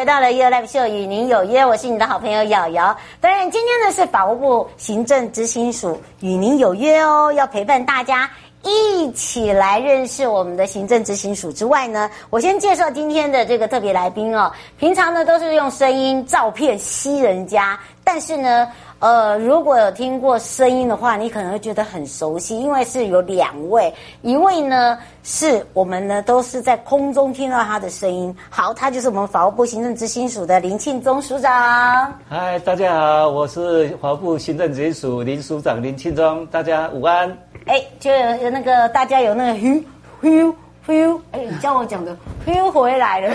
回到了 y o Live Show，与您有约，我是你的好朋友瑶瑶。当然，今天呢是法务部行政执行署与您有约哦，要陪伴大家一起来认识我们的行政执行署之外呢，我先介绍今天的这个特别来宾哦。平常呢都是用声音、照片吸人家，但是呢。呃，如果有听过声音的话，你可能会觉得很熟悉，因为是有两位，一位呢是我们呢都是在空中听到他的声音，好，他就是我们法务部行政执行署的林庆忠署长。嗨，大家好，我是法务部行政执行署林署长林庆忠，大家午安。哎，就有那个大家有那个呼呼呼，哎，你叫我讲的呼回来了。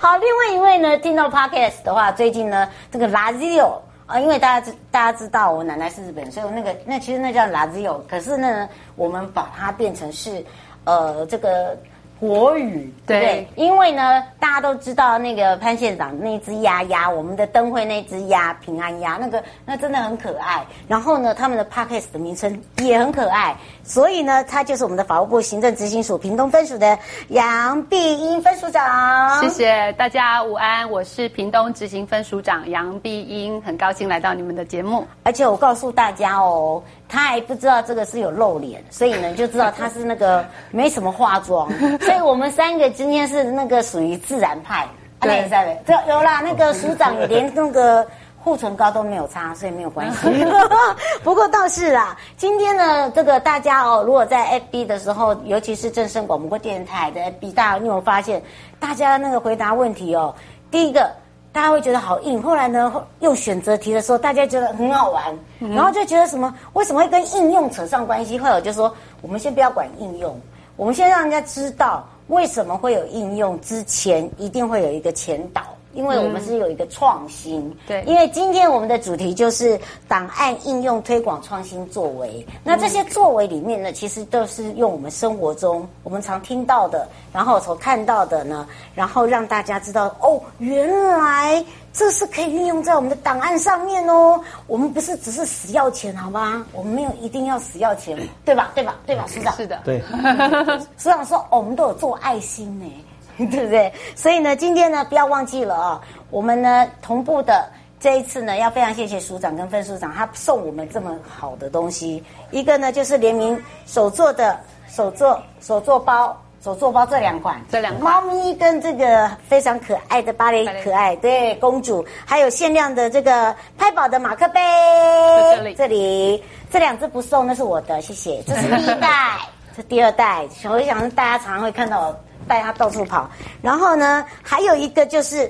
好，另外一位呢，听到 Podcast 的话，最近呢这个 Lazio。啊，因为大家知大家知道我奶奶是日本人，所以那个那其实那叫拉子友可是呢，我们把它变成是，呃，这个。国语对，对，因为呢，大家都知道那个潘县长那只鸭鸭，我们的灯会那只鸭平安鸭，那个那真的很可爱。然后呢，他们的 Podcast 的名称也很可爱，所以呢，他就是我们的法务部行政执行署屏东分署的杨碧英分署长。谢谢大家午安，我是屏东执行分署长杨碧英，很高兴来到你们的节目。而且我告诉大家哦。他还不知道这个是有露脸，所以呢就知道他是那个 没什么化妆，所以我们三个今天是那个属于自然派。对，三位，这有啦，那个署长也 连那个护唇膏都没有擦，所以没有关系。不过倒是啦，今天呢，这个大家哦，如果在 FB 的时候，尤其是正声广播电台的 FB，大家你有没有发现，大家那个回答问题哦，第一个。大家会觉得好硬，后来呢，用选择题的时候，大家觉得很好玩，嗯、然后就觉得什么为什么会跟应用扯上关系？后来我就说，我们先不要管应用，我们先让人家知道为什么会有应用，之前一定会有一个前导。因为我们是有一个创新，嗯、对，因为今天我们的主题就是档案应用推广创新作为。那这些作为里面呢，其实都是用我们生活中我们常听到的，然后所看到的呢，然后让大家知道哦，原来这是可以运用在我们的档案上面哦。我们不是只是死要钱，好吗？我们没有一定要死要钱，对吧？对吧？对吧？署长是的，对。署长说，哦，我们都有做爱心呢。对不对？所以呢，今天呢，不要忘记了啊！我们呢，同步的这一次呢，要非常谢谢署长跟分署长，他送我们这么好的东西。一个呢，就是联名手做的手做手做包，手做包这两款，这两款猫咪跟这个非常可爱的芭蕾可爱对公主，还有限量的这个拍宝的马克杯，这里这里这两只不送，那是我的，谢谢。这是第一代，这第二代，我想大家常常会看到。带他到处跑，然后呢，还有一个就是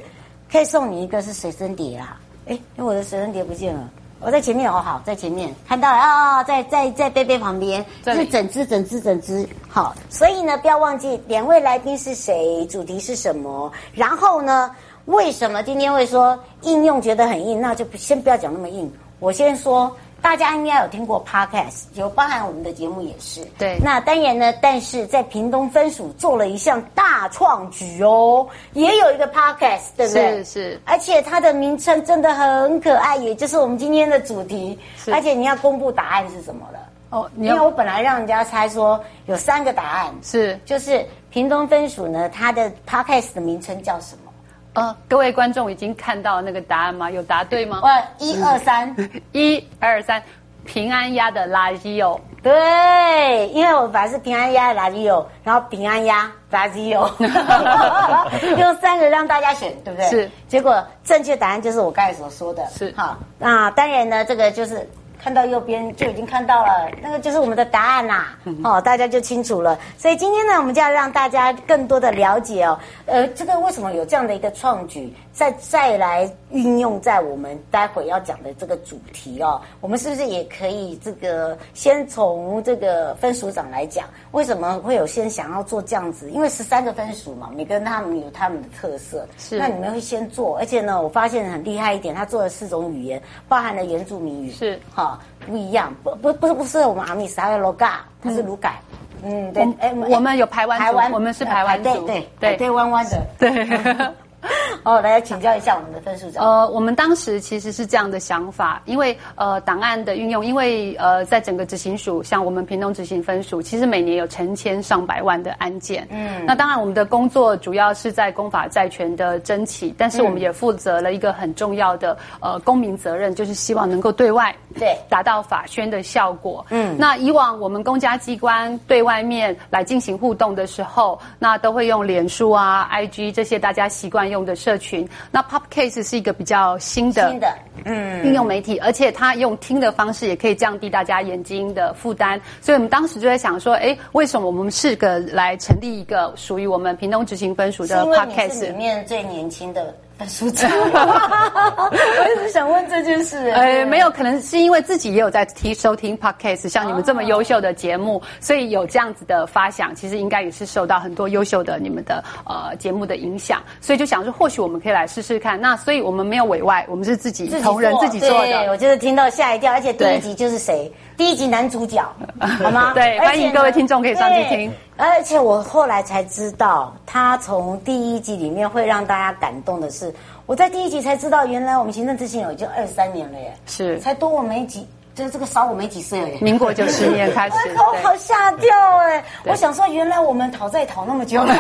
可以送你一个是随身碟啦。哎，我的随身碟不见了，我在前面哦，好，在前面看到了啊，在在在杯杯旁边，是整只整只整只。好，所以呢，不要忘记两位来宾是谁，主题是什么，然后呢，为什么今天会说应用觉得很硬？那就先不要讲那么硬，我先说。大家应该有听过 Podcast，有包含我们的节目也是。对。那当然呢，但是在屏东分署做了一项大创举哦，也有一个 Podcast，对不对？是是。而且它的名称真的很可爱，也就是我们今天的主题。是。而且你要公布答案是什么了？哦，因为我本来让人家猜说有三个答案。是。就是屏东分署呢，它的 Podcast 的名称叫什么？呃，各位观众已经看到那个答案吗？有答对吗？呃，一二三，一二三，平安鸭的垃圾哦。对，因为我本来是平安鸭的垃圾油，然后平安鸭垃圾油，用三个让大家选，对不对？是。结果正确答案就是我刚才所说的。是。好，那当然呢，这个就是。看到右边就已经看到了，那个就是我们的答案啦，哦，大家就清楚了。所以今天呢，我们就要让大家更多的了解哦，呃，这个为什么有这样的一个创举，再再来运用在我们待会要讲的这个主题哦，我们是不是也可以这个先从这个分署长来讲，为什么会有先想要做这样子？因为十三个分署嘛，每个人他们有他们的特色，是。那你们会先做，而且呢，我发现很厉害一点，他做了四种语言，包含了原住民语，是，哈。不一样，不不不是不是我们阿米斯，还有罗嘎，他是卢改，嗯，对，哎，我们有排湾，排湾，我们是排湾族，对对对，对弯弯的，对。哦，来请教一下我们的分数长。呃，我们当时其实是这样的想法，因为呃，档案的运用，因为呃，在整个执行署，像我们屏东执行分署，其实每年有成千上百万的案件。嗯，那当然，我们的工作主要是在公法债权的争取，但是我们也负责了一个很重要的呃公民责任，就是希望能够对外对达到法宣的效果。嗯，那以往我们公家机关对外面来进行互动的时候，那都会用脸书啊、IG 这些大家习惯用的社群，那 Podcast 是一个比较新的、新的嗯运用媒体，而且它用听的方式也可以降低大家眼睛的负担，所以我们当时就在想说，哎，为什么我们是个来成立一个属于我们屏东执行分署的 Podcast？里面最年轻的。署长，我一直想问这件事。呃，没有，可能是因为自己也有在听收听 Podcast，像你们这么优秀的节目，所以有这样子的发想。其实应该也是受到很多优秀的你们的呃节目的影响，所以就想说，或许我们可以来试试看。那所以我们没有委外，我们是自己同仁自己做的。对，我就是听到吓一跳，而且第一集就是谁？第一集男主角，好吗？对，欢迎各位听众可以上去听。而且我后来才知道，他从第一集里面会让大家感动的是，我在第一集才知道，原来我们行政执行有就二十三年了耶，是才多我没几，就是这个少我没几岁耶。民国九十年 开始，我好吓掉哎！我想说，原来我们讨债讨那么久了，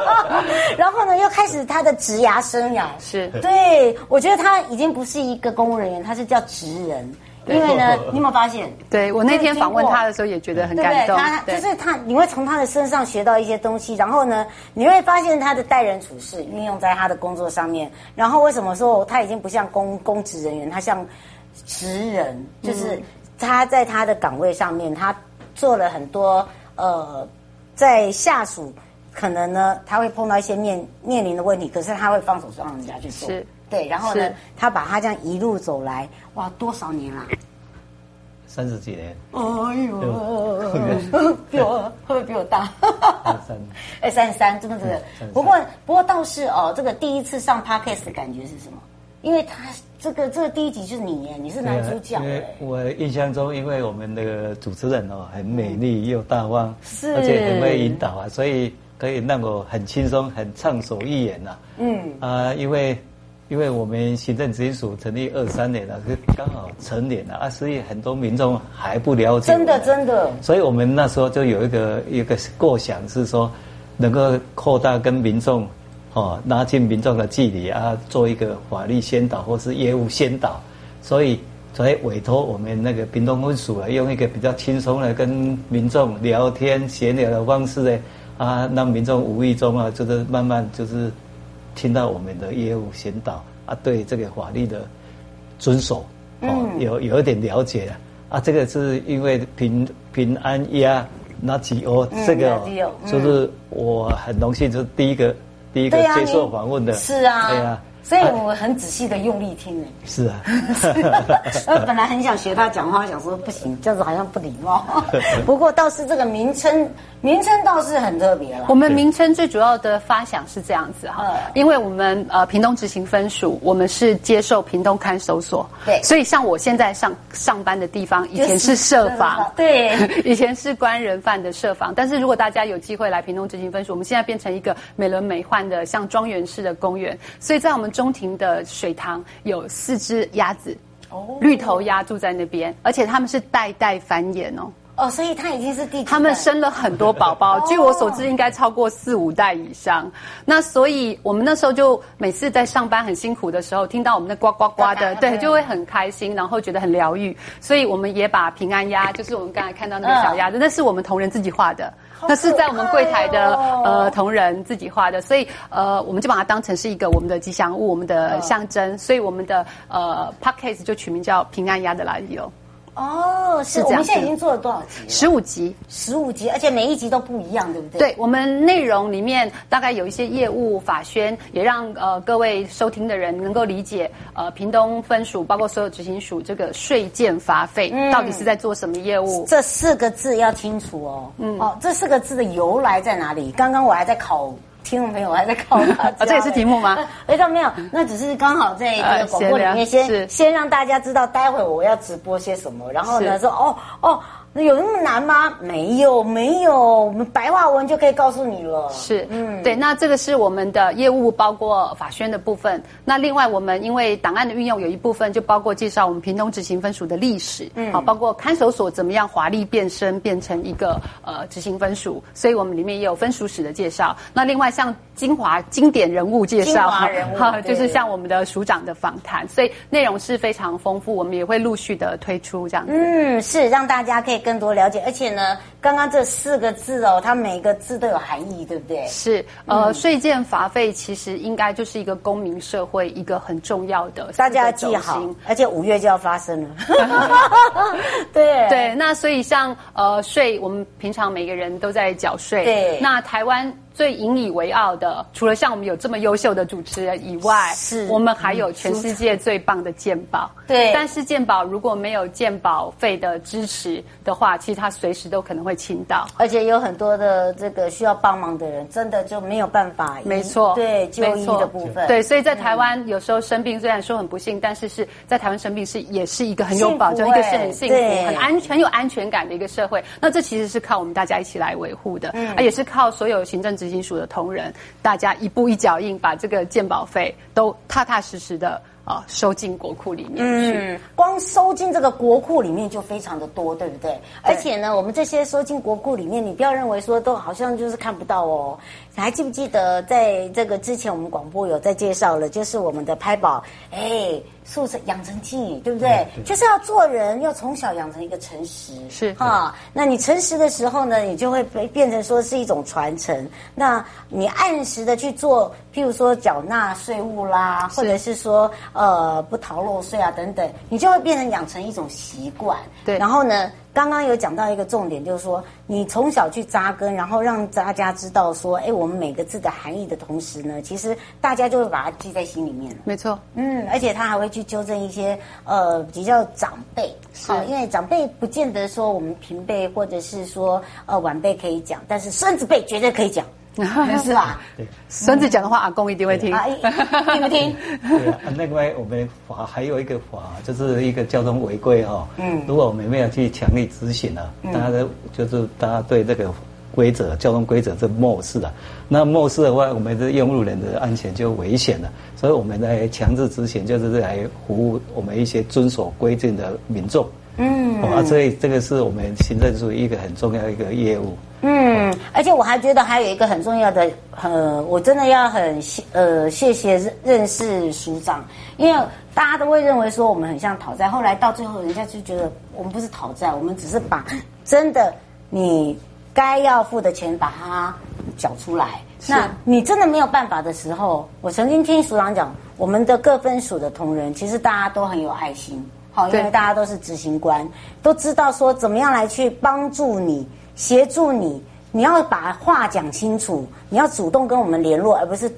然后呢，又开始他的职涯生涯，是对，我觉得他已经不是一个公务人员，他是叫职人。因为呢，你有没有发现？对，我那天访问他的时候也觉得很感动。他就是他，你会从他的身上学到一些东西，然后呢，你会发现他的待人处事运用在他的工作上面。然后为什么说他已经不像公公职人员，他像职人？就是他在他的岗位上面，他做了很多呃，在下属可能呢，他会碰到一些面面临的问题，可是他会放手让人家去做。是。对，然后呢，他把他这样一路走来，哇，多少年了？三十几年。哎呦，比我会不会比我大？三哎，三十三，真的真的。不过不过倒是哦，这个第一次上 Podcast 的感觉是什么？因为他这个这个第一集就是你耶，你是男主角。因为我印象中，因为我们那个主持人哦，很美丽又大方，是，而且很会引导啊，所以可以让我很轻松、很畅所欲言呐。嗯啊，因为。因为我们行政执行署成立二三年了，是刚好成年了啊，所以很多民众还不了解。真的，真的。所以我们那时候就有一个一个构想，是说能够扩大跟民众，哦，拉近民众的距离啊，做一个法律宣导或是业务宣导。所以，所以委托我们那个屏东分署啊，用一个比较轻松的跟民众聊天闲聊的方式呢，啊，让民众无意中啊，就是慢慢就是。听到我们的业务宣导啊，对这个法律的遵守哦，有有一点了解啊。这个是因为平平安夜那几哦，这个就是我很荣幸，就是第一个第一个接受访问的，是啊，对啊。所以我很仔细的用力听呢。是啊，我本来很想学他讲话，想说不行，这样子好像不礼貌。不过倒是这个名称，名称倒是很特别了。我们名称最主要的发想是这样子哈，因为我们呃屏东执行分署，我们是接受屏东看守所，对，所以像我现在上上班的地方，以前是舍房，对，以前是关人犯的舍房。但是如果大家有机会来屏东执行分署，我们现在变成一个美轮美奂的像庄园式的公园，所以在我们。中庭的水塘有四只鸭子，哦，绿头鸭住在那边，而且他们是代代繁衍哦。哦，所以他已经是第？他们生了很多宝宝，据我所知，应该超过四五代以上。那所以我们那时候就每次在上班很辛苦的时候，听到我们的呱呱呱的，对，就会很开心，然后觉得很疗愈。所以我们也把平安鸭，就是我们刚才看到那个小鸭子，那是我们同仁自己画的，那是在我们柜台的呃同仁自己画的，所以呃我们就把它当成是一个我们的吉祥物，我们的象征。所以我们的呃 Podcast 就取名叫平安鸭的来由。哦，是，我们现在已经做了多少集？十五集，十五集，而且每一集都不一样，对不对？对，我们内容里面大概有一些业务法宣，也让呃各位收听的人能够理解呃屏东分署包括所有执行署这个税件罚费、嗯、到底是在做什么业务？这四个字要清楚哦。嗯，哦，这四个字的由来在哪里？刚刚我还在考。听众朋友，我还在考他啊，这也是题目吗？哎，倒没有，那只是刚好在这个广播里面先先让大家知道，待会我要直播些什么，然后呢说哦哦。那有那么难吗？没有，没有，我们白话文就可以告诉你了。是，嗯，对，那这个是我们的业务，包括法宣的部分。那另外，我们因为档案的运用，有一部分就包括介绍我们屏东执行分署的历史，嗯，好，包括看守所怎么样华丽变身变成一个呃执行分署，所以我们里面也有分署史的介绍。那另外像精华经典人物介绍，人物 哈，就是像我们的署长的访谈，所以内容是非常丰富，我们也会陆续的推出这样子。嗯，是让大家可以。更多了解，而且呢，刚刚这四个字哦，它每个字都有含义，对不对？是，呃，税件罚费其实应该就是一个公民社会一个很重要的，大家要记好，而且五月就要发生了。对对，那所以像呃税，我们平常每个人都在缴税，对，那台湾。最引以为傲的，除了像我们有这么优秀的主持人以外，是我们还有全世界最棒的鉴宝。对，但是鉴宝如果没有鉴宝费的支持的话，其实他随时都可能会倾倒。而且有很多的这个需要帮忙的人，真的就没有办法。没错，对，就医的部分。对，所以在台湾有时候生病，虽然说很不幸，但是是在台湾生病是也是一个很有保障，欸、一个是很幸福、很安全、很有安全感的一个社会。那这其实是靠我们大家一起来维护的，嗯，也是靠所有行政执行署的同仁。大家一步一脚印，把这个鉴保费都踏踏实实的啊收进国库里面去。嗯，光收进这个国库里面就非常的多，对不对？对。而且呢，我们这些收进国库里面，你不要认为说都好像就是看不到哦。你还记不记得在这个之前我们广播有在介绍了，就是我们的拍宝，哎。素成养成记，对不对？就是要做人，要从小养成一个诚实，是哈。那你诚实的时候呢，你就会被变成说是一种传承。那你按时的去做，譬如说缴纳税务啦，或者是说呃不逃漏税啊等等，你就会变成养成一种习惯。对，然后呢？刚刚有讲到一个重点，就是说你从小去扎根，然后让大家知道说，哎，我们每个字的含义的同时呢，其实大家就会把它记在心里面。没错，嗯，而且他还会去纠正一些呃比较长辈，好，因为长辈不见得说我们平辈或者是说呃晚辈可以讲，但是孙子辈绝对可以讲。是吧？对，孙子讲的话，阿公一定会听。听不听？对啊，另外我们法还有一个法，就是一个交通违规哈。嗯，如果我们没有去强力执行啊，大家都就是大家对这个规则、交通规则是漠视的。那漠视的话，我们的用路人的安全就危险了。所以我们来强制执行，就是来服务我们一些遵守规定的民众。嗯，啊，所以这个是我们行政署一个很重要的一个业务。嗯，而且我还觉得还有一个很重要的，呃，我真的要很谢呃谢谢认识署长，因为大家都会认为说我们很像讨债，后来到最后人家就觉得我们不是讨债，我们只是把真的你该要付的钱把它缴出来。那你真的没有办法的时候，我曾经听署长讲，我们的各分署的同仁其实大家都很有爱心。好，因为大家都是执行官，都知道说怎么样来去帮助你、协助你。你要把话讲清楚，你要主动跟我们联络，而不是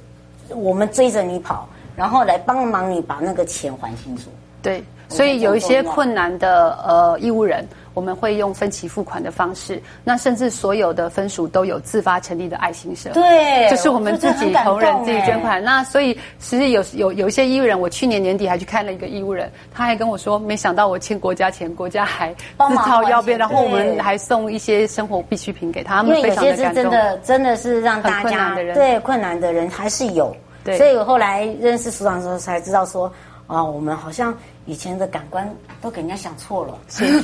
我们追着你跑，然后来帮忙你把那个钱还清楚。对，所以有一些困难的呃义务人。我们会用分期付款的方式，那甚至所有的分署都有自发成立的爱心社，对，就是我们自己同仁自己捐款。那所以其实有有有一些义务人，我去年年底还去看了一个义务人，他还跟我说，没想到我欠国家钱，国家还自掏腰包，然后我们还送一些生活必需品给他，他们非常的感动。因为有些是真的真的是让大家对困难的人还是有，对，所以我后来认识署长的时候才知道说，啊，我们好像。以前的感官都给人家想错了，是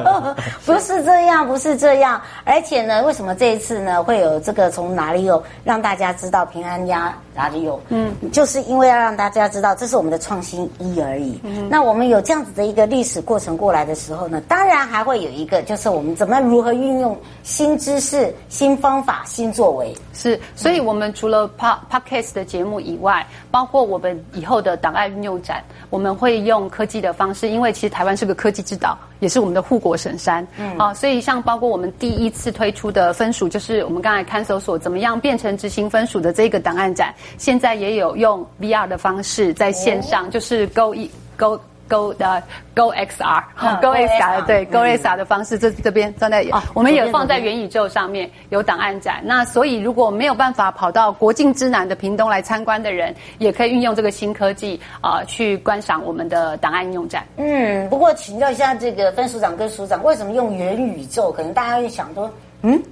不是这样？不是这样。而且呢，为什么这一次呢会有这个从哪里有让大家知道平安鸭哪里有？嗯，就是因为要让大家知道这是我们的创新一而已。嗯，那我们有这样子的一个历史过程过来的时候呢，当然还会有一个，就是我们怎么如何运用新知识、新方法、新作为。是，所以我们除了 Pod Podcast 的节目以外，包括我们以后的档案运用展，我们会用科技的方式，因为其实台湾是个科技之岛，也是我们的护国神山。嗯，啊，所以像包括我们第一次推出的分署，就是我们刚才看守所怎么样变成执行分署的这个档案展，现在也有用 VR 的方式在线上，就是 Go 一 Go。Go 的 Go XR，好，Go XR，对，Go XR 的方式，这这边站在，我们也放在元宇宙上面有档案展。那所以如果没有办法跑到国境之南的屏东来参观的人，也可以运用这个新科技啊，去观赏我们的档案应用展。嗯，不过请教一下这个分署长跟署长，为什么用元宇宙？可能大家会想说，嗯。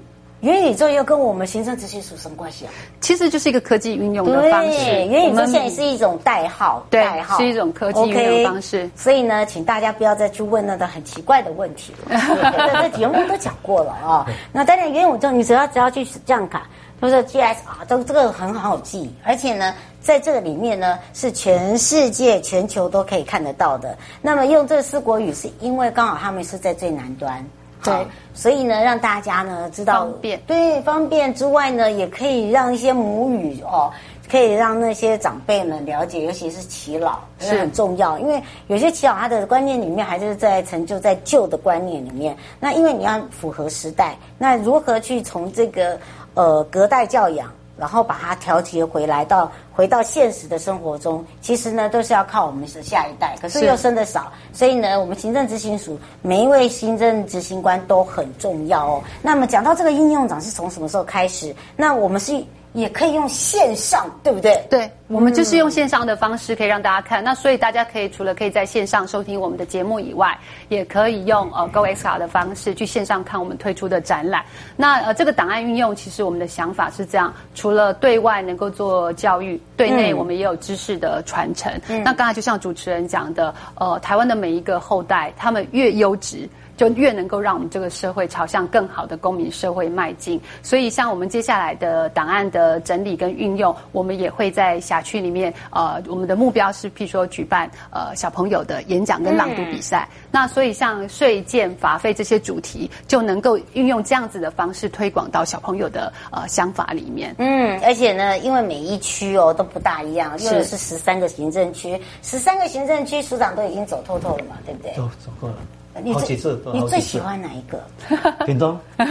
元宇宙又跟我们行政执行署什么关系啊？其实就是一个科技运用的方式。元宇宙现在是一种代号，代号是一种科技运用方式。所以呢，请大家不要再去问那个很奇怪的问题了。这节目都讲过了啊。那当然，元宇宙你只要只要去这样看，就是 GSR，都这个很好记。而且呢，在这个里面呢，是全世界、全球都可以看得到的。那么用这四国语，是因为刚好他们是在最南端。对，所以呢，让大家呢知道方便，对方便之外呢，也可以让一些母语哦，可以让那些长辈们了解，尤其是耆老是很重要，因为有些耆老他的观念里面还是在成就在旧的观念里面。那因为你要符合时代，那如何去从这个呃隔代教养？然后把它调节回来到回到现实的生活中，其实呢都是要靠我们的下一代，可是又生的少，所以呢，我们行政执行署每一位行政执行官都很重要哦。那么讲到这个应用长是从什么时候开始？那我们是。也可以用线上，对不对？对，我们就是用线上的方式可以让大家看。嗯、那所以大家可以除了可以在线上收听我们的节目以外，也可以用呃 Go XR 的方式去线上看我们推出的展览。那呃这个档案运用，其实我们的想法是这样：除了对外能够做教育，对内我们也有知识的传承。嗯、那刚才就像主持人讲的，呃，台湾的每一个后代，他们越优质。就越能够让我们这个社会朝向更好的公民社会迈进。所以，像我们接下来的档案的整理跟运用，我们也会在辖区里面。呃，我们的目标是，譬如说举办呃小朋友的演讲跟朗读比赛。嗯、那所以，像税建法费这些主题，就能够运用这样子的方式推广到小朋友的呃想法里面。嗯，而且呢，因为每一区哦都不大一样，因为是十三个行政区，十三个行政区署长都已经走透透了嘛，对不对？走走过了。你最你最喜欢哪一个？屏东。哎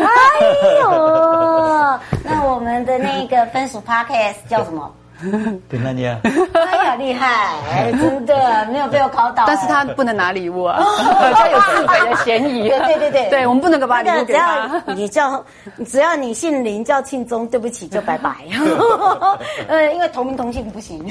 呦，那我们的那个分数 Podcast 叫什么？平安鸭。哎呀，厉害！哎，真的没有被我考倒。但是他不能拿礼物啊，他有自毁的嫌疑。对对对对，我们不能够把礼物给他。只要你叫，只要你姓林叫庆宗，对不起就拜拜。呃，因为同名同姓不行。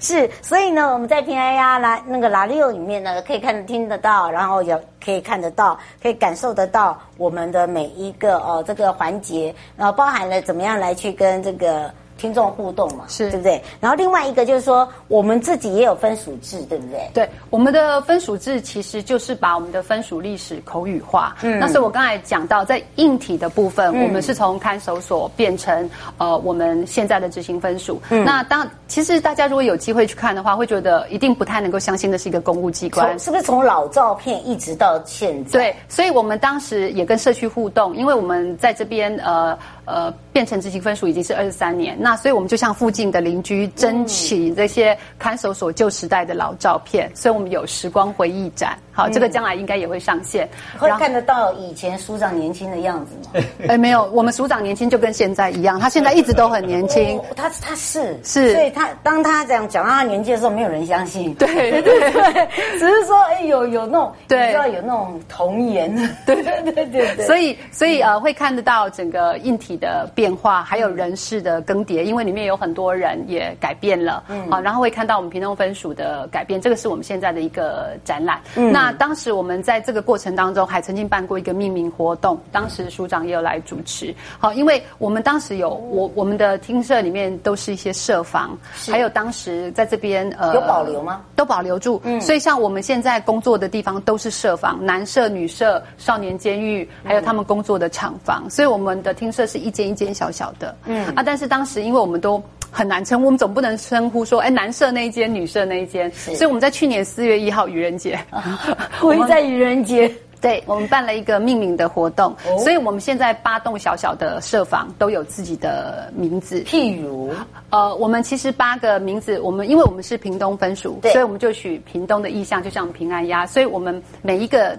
是，所以呢，我们在平安呀来那个 Lario 里面呢，可以看听得到，然后也可以看得到，可以感受得到我们的每一个哦这个环节，然后包含了怎么样来去跟这个。听众互动嘛，是对不对？然后另外一个就是说，我们自己也有分署制，对不对？对，我们的分署制其实就是把我们的分署历史口语化。嗯，那所以我刚才讲到，在硬体的部分，嗯、我们是从看守所变成呃我们现在的执行分署。嗯，那当其实大家如果有机会去看的话，会觉得一定不太能够相信的是一个公务机关，是不是从老照片一直到现在？对，所以我们当时也跟社区互动，因为我们在这边呃。呃，变成执行分数已经是二十三年，那所以我们就向附近的邻居争取这些看守所旧时代的老照片，所以我们有时光回忆展。好，这个将来应该也会上线，会看得到以前署长年轻的样子吗？哎，没有，我们署长年轻就跟现在一样，他现在一直都很年轻。他他是是，所以他当他这样讲到他年纪的时候，没有人相信。对对 对，只是说哎，有有那种，对，你知道有那种童颜。对对对对对。所以所以呃，会看得到整个硬体的变化，还有人事的更迭，因为里面有很多人也改变了，嗯，好，然后会看到我们屏东分署的改变，这个是我们现在的一个展览，嗯，那那当时我们在这个过程当中，还曾经办过一个命名活动，当时署长也有来主持。好，因为我们当时有我我们的厅舍里面都是一些舍房，还有当时在这边呃有保留吗？都保留住。嗯，所以像我们现在工作的地方都是舍房，男舍、女舍、少年监狱，还有他们工作的厂房，所以我们的厅舍是一间一间小小的。嗯啊，但是当时因为我们都。很难称，我们总不能称呼说，哎，男社那一间，女社那一间。所以我们在去年四月一号愚人节，我们在愚人节，对，我们办了一个命名的活动。哦、所以我们现在八栋小小的舍房都有自己的名字。譬如，呃，我们其实八个名字，我们因为我们是屏东分署，对所以我们就取屏东的意象，就像平安鸭。所以我们每一个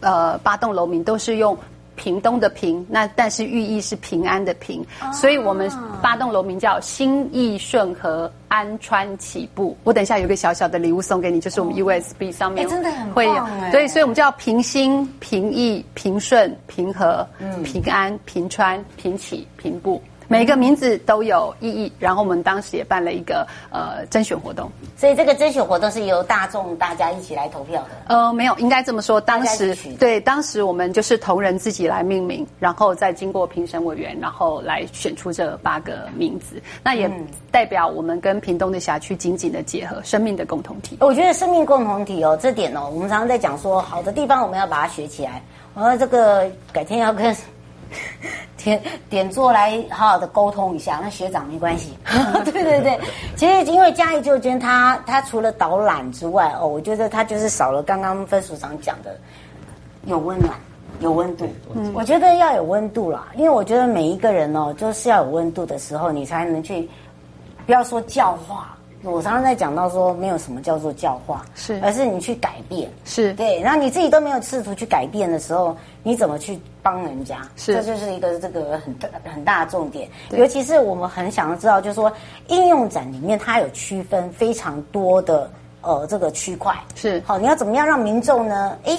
呃八栋楼名都是用。屏东的屏，那但是寓意是平安的平，哦、所以我们八栋楼名叫心意顺和安川起步。我等一下有个小小的礼物送给你，就是我们 USB 上面真的会有，对，所以我们叫平心、平意、平顺、平和、嗯、平安、平川、平起、平步。每个名字都有意义，然后我们当时也办了一个呃甄选活动，所以这个甄选活动是由大众大家一起来投票的。呃，没有，应该这么说，当时对，当时我们就是同仁自己来命名，然后再经过评审委员，然后来选出这八个名字。那也代表我们跟屏东的辖区紧紧的结合，生命的共同体。我觉得生命共同体哦，这点哦，我们常常在讲说，好的地方我们要把它学起来。我说这个改天要跟。点点座来好好的沟通一下，那学长没关系。对对对，其实因为嘉义旧监，他他除了导览之外，哦，我觉得他就是少了刚刚分署长讲的有温暖、有温度。嗯，我觉得要有温度啦，因为我觉得每一个人哦，就是要有温度的时候，你才能去不要说教化。我常常在讲到说，没有什么叫做教化，是，而是你去改变，是对。然后你自己都没有试图去改变的时候，你怎么去帮人家？是，这就是一个这个很大很大的重点。尤其是我们很想要知道，就是说应用展里面它有区分非常多的呃这个区块，是好，你要怎么样让民众呢？哎，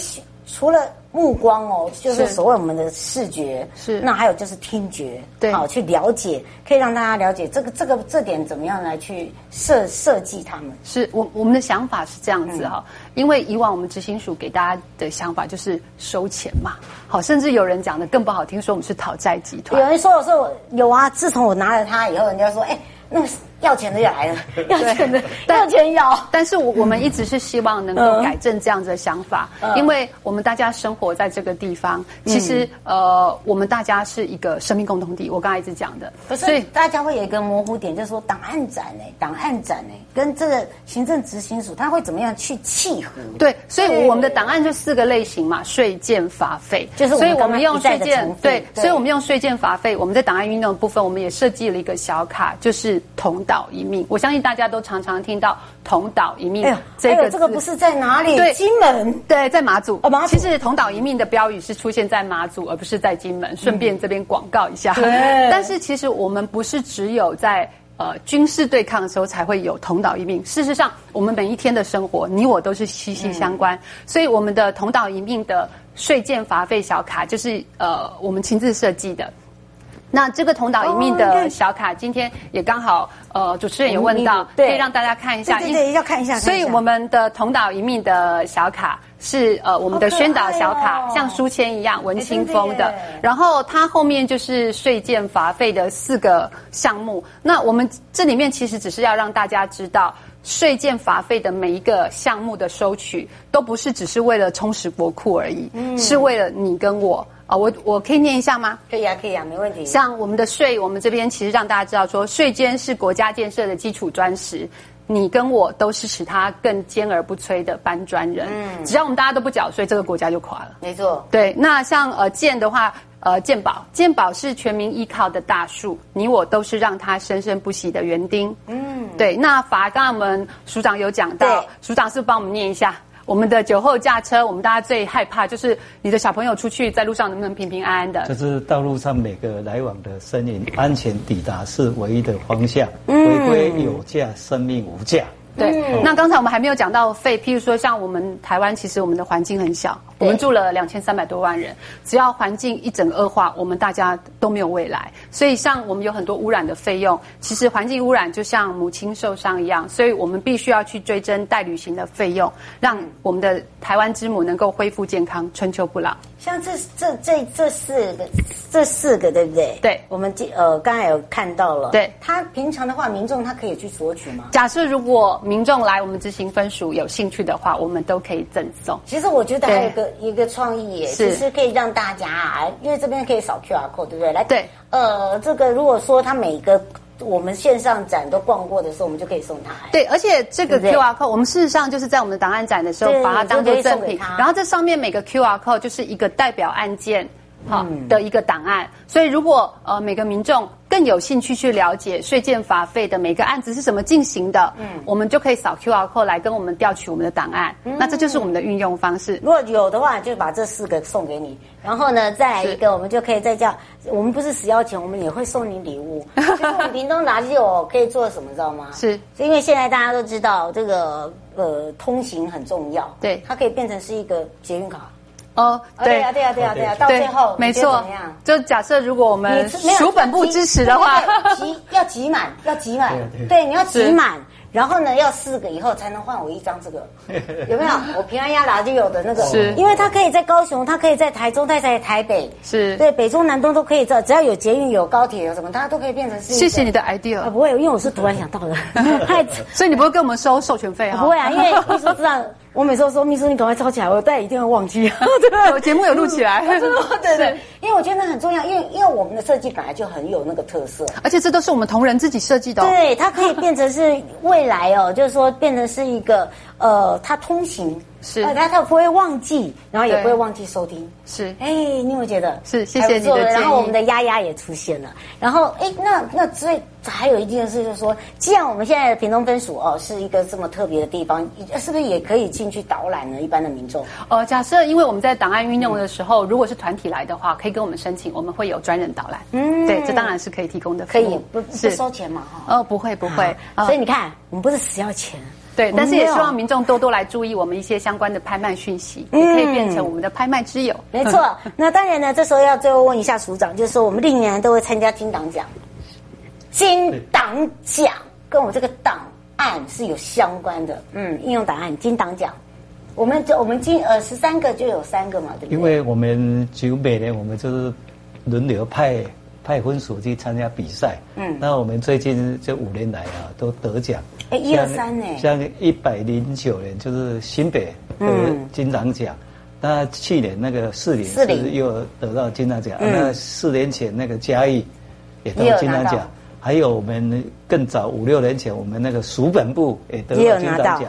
除了。目光哦，就是所谓我们的视觉是，那还有就是听觉，对，好去了解，可以让大家了解这个这个这点怎么样来去设设计他们。是我我们的想法是这样子哈，嗯、因为以往我们执行署给大家的想法就是收钱嘛，好，甚至有人讲的更不好听，说我们是讨债集团。有人说我说有啊，自从我拿了它以后，人家说哎。那个要钱的也来了，要钱的要钱要。但是我我们一直是希望能够改正这样子的想法，因为我们大家生活在这个地方，其实呃，我们大家是一个生命共同体。我刚才一直讲的，所以大家会有一个模糊点，就是说档案展呢，档案展呢，跟这个行政执行署，他会怎么样去契合？对，所以我们的档案就四个类型嘛，税件法费，就是所以我们用税件对，所以我们用税件法费，我们在档案运动的部分，我们也设计了一个小卡，就是。同岛一命，我相信大家都常常听到“同岛一命”这个。这个不是在哪里？对，金门。对，在马祖。哦，马祖。其实“同岛一命”的标语是出现在马祖，而不是在金门。顺便这边广告一下。对。但是其实我们不是只有在呃军事对抗的时候才会有“同岛一命”。事实上，我们每一天的生活，你我都是息息相关。所以，我们的“同岛一命”的税建罚费小卡，就是呃我们亲自设计的。那这个同岛一命的小卡，今天也刚好，呃，主持人也问到，可以让大家看一下。对对，要看一下。所以我们的同岛一命的小卡是呃我们的宣导小卡，像书签一样文青风的。然后它后面就是税建罚费的四个项目。那我们这里面其实只是要让大家知道，税建罚费的每一个项目的收取，都不是只是为了充实国库而已，嗯，是为了你跟我。啊，我我可以念一下吗？可以啊，可以啊，没问题。像我们的税，我们这边其实让大家知道说，税监是国家建设的基础砖石，你跟我都是使它更坚而不摧的搬砖人。嗯，只要我们大家都不缴税，这个国家就垮了。没错。对，那像呃建的话，呃健保，健保是全民依靠的大树，你我都是让它生生不息的园丁。嗯，对。那罚，刚刚我们署长有讲到，署长是不是帮我们念一下？我们的酒后驾车，我们大家最害怕就是你的小朋友出去在路上能不能平平安安的？就是道路上每个来往的身影安全抵达是唯一的方向，违规有价，生命无价。对，嗯、那刚才我们还没有讲到肺，譬如说像我们台湾，其实我们的环境很小，我们住了两千三百多万人，只要环境一整个恶化，我们大家都没有未来。所以像我们有很多污染的费用，其实环境污染就像母亲受伤一样，所以我们必须要去追征代旅行的费用，让我们的台湾之母能够恢复健康，春秋不老。像这这这这四个，这四个对不对？对，我们呃刚才有看到了。对，他平常的话，民众他可以去索取吗？假设如果民众来我们执行分署有兴趣的话，我们都可以赠送。其实我觉得还有一个一个创意耶，其实可以让大家啊，因为这边可以扫 QR code，对不对？来，对，呃，这个如果说他每个。我们线上展都逛过的时候，我们就可以送他。对，而且这个 QR code，我们事实上就是在我们的档案展的时候把它当做赠品。然后这上面每个 QR code 就是一个代表案件，好的一个档案。所以如果呃每个民众更有兴趣去了解税建罚费的每个案子是怎么进行的，嗯，我们就可以扫 QR code 来跟我们调取我们的档案。那这就是我们的运用方式。如果有的话，就把这四个送给你。然后呢，再来一个，我们就可以再叫。我们不是死要钱，我们也会送你礼物。就是我们屏东垃圾我可以做什么，知道吗？是，因为现在大家都知道这个呃通行很重要，对，它可以变成是一个捷运卡。哦，对呀，对。呀，对呀，对呀，到最后没错，就假设如果我们署本部支持的话，集 要集满，要集满，对，你要集满。然后呢，要四个以后才能换我一张这个，有没有？我平安压拿就有的那个，是，因为它可以在高雄，它可以在台中，它在台北，是。对，北中南东都可以这，只要有捷运、有高铁、有什么，它都可以变成是。谢谢你的 idea 啊，不会，因为我是突然想到的，所以你不会跟我们收授权费啊？不会啊，因为秘书知道。我每次都说秘书，你赶快抄起来，我再一定会忘记。对，我节目有录起来。对对对，因为我觉得那很重要，因为因为我们的设计本来就很有那个特色，而且这都是我们同仁自己设计的。对，它可以变成是未来哦，就是说变成是一个呃，它通行。是，大家他不会忘记，然后也不会忘记收听。是，哎，你有没有觉得？是，谢谢你的。然后我们的丫丫也出现了。然后，哎，那那所以还有一件事就是说，既然我们现在的屏东分署哦是一个这么特别的地方，是不是也可以进去导览呢？一般的民众？呃，假设因为我们在档案运用的时候，如果是团体来的话，可以跟我们申请，我们会有专人导览。嗯，对，这当然是可以提供的。可以，不不收钱嘛？哈。哦，不会不会。所以你看，我们不是死要钱。对，但是也希望民众多多来注意我们一些相关的拍卖讯息，也可以变成我们的拍卖之友。没错，那当然呢，这时候要最后问一下署长，就是说我们历年都会参加金党奖，金党奖跟我们这个档案是有相关的，嗯，应用档案金党奖，我们就我们今呃十三个就有三个嘛，对不对？因为我们九每年我们就是轮流派。派分署去参加比赛，嗯，那我们最近这五年来啊，都得奖。哎，一二三呢？像一百零九年就是新北的金档奖，那去年那个四林是又得到金档奖，那四年前那个嘉义也得到金档奖，还有我们更早五六年前我们那个署本部也得到金档奖。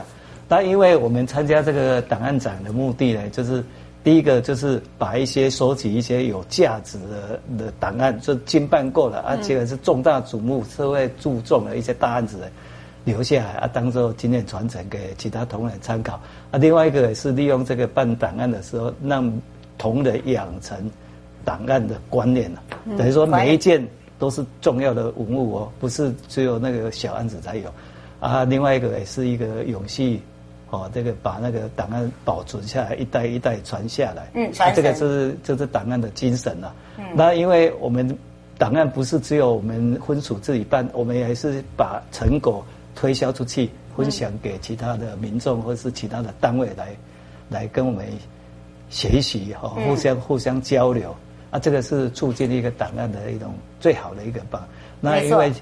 那因为我们参加这个档案展的目的呢，就是。第一个就是把一些收集一些有价值的的档案，就经办过了，而且是重大瞩目、社会注重的一些大案子，留下来啊，当做经验传承给其他同仁参考。啊，另外一个也是利用这个办档案的时候，让同仁养成档案的观念了。等于说每一件都是重要的文物哦，不是只有那个小案子才有。啊，另外一个也是一个永续。哦，这个把那个档案保存下来，一代一代传下来。嗯，传、啊、这个是就是档案的精神了、啊。嗯，那因为我们档案不是只有我们分署自己办，我们也是把成果推销出去，分享给其他的民众或是其他的单位来，来跟我们学习哦，互相互相交流。啊，这个是促进一个档案的一种最好的一个办。那因为。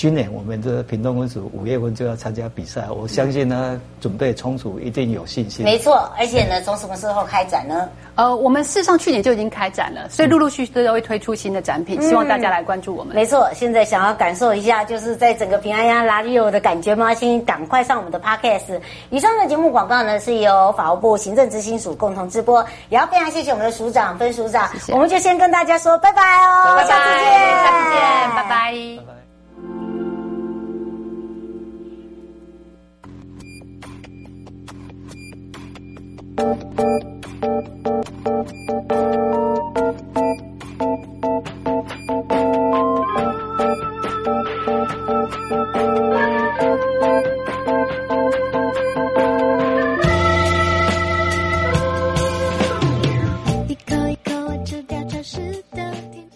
今年我们的屏东分署五月份就要参加比赛，我相信呢，准备充足，一定有信心。没错，而且呢，从什么时候开展呢？呃，我们事实上去年就已经开展了，所以陆陆续续都会推出新的展品，嗯、希望大家来关注我们。没错，现在想要感受一下，就是在整个平安鸭垃圾友的感觉吗？请赶快上我们的 Podcast。以上的节目广告呢，是由法务部行政执行署共同直播，也要非常谢谢我们的署长分署长，谢谢我们就先跟大家说拜拜哦，拜拜下次见，下次见，拜拜。拜拜。Thank you.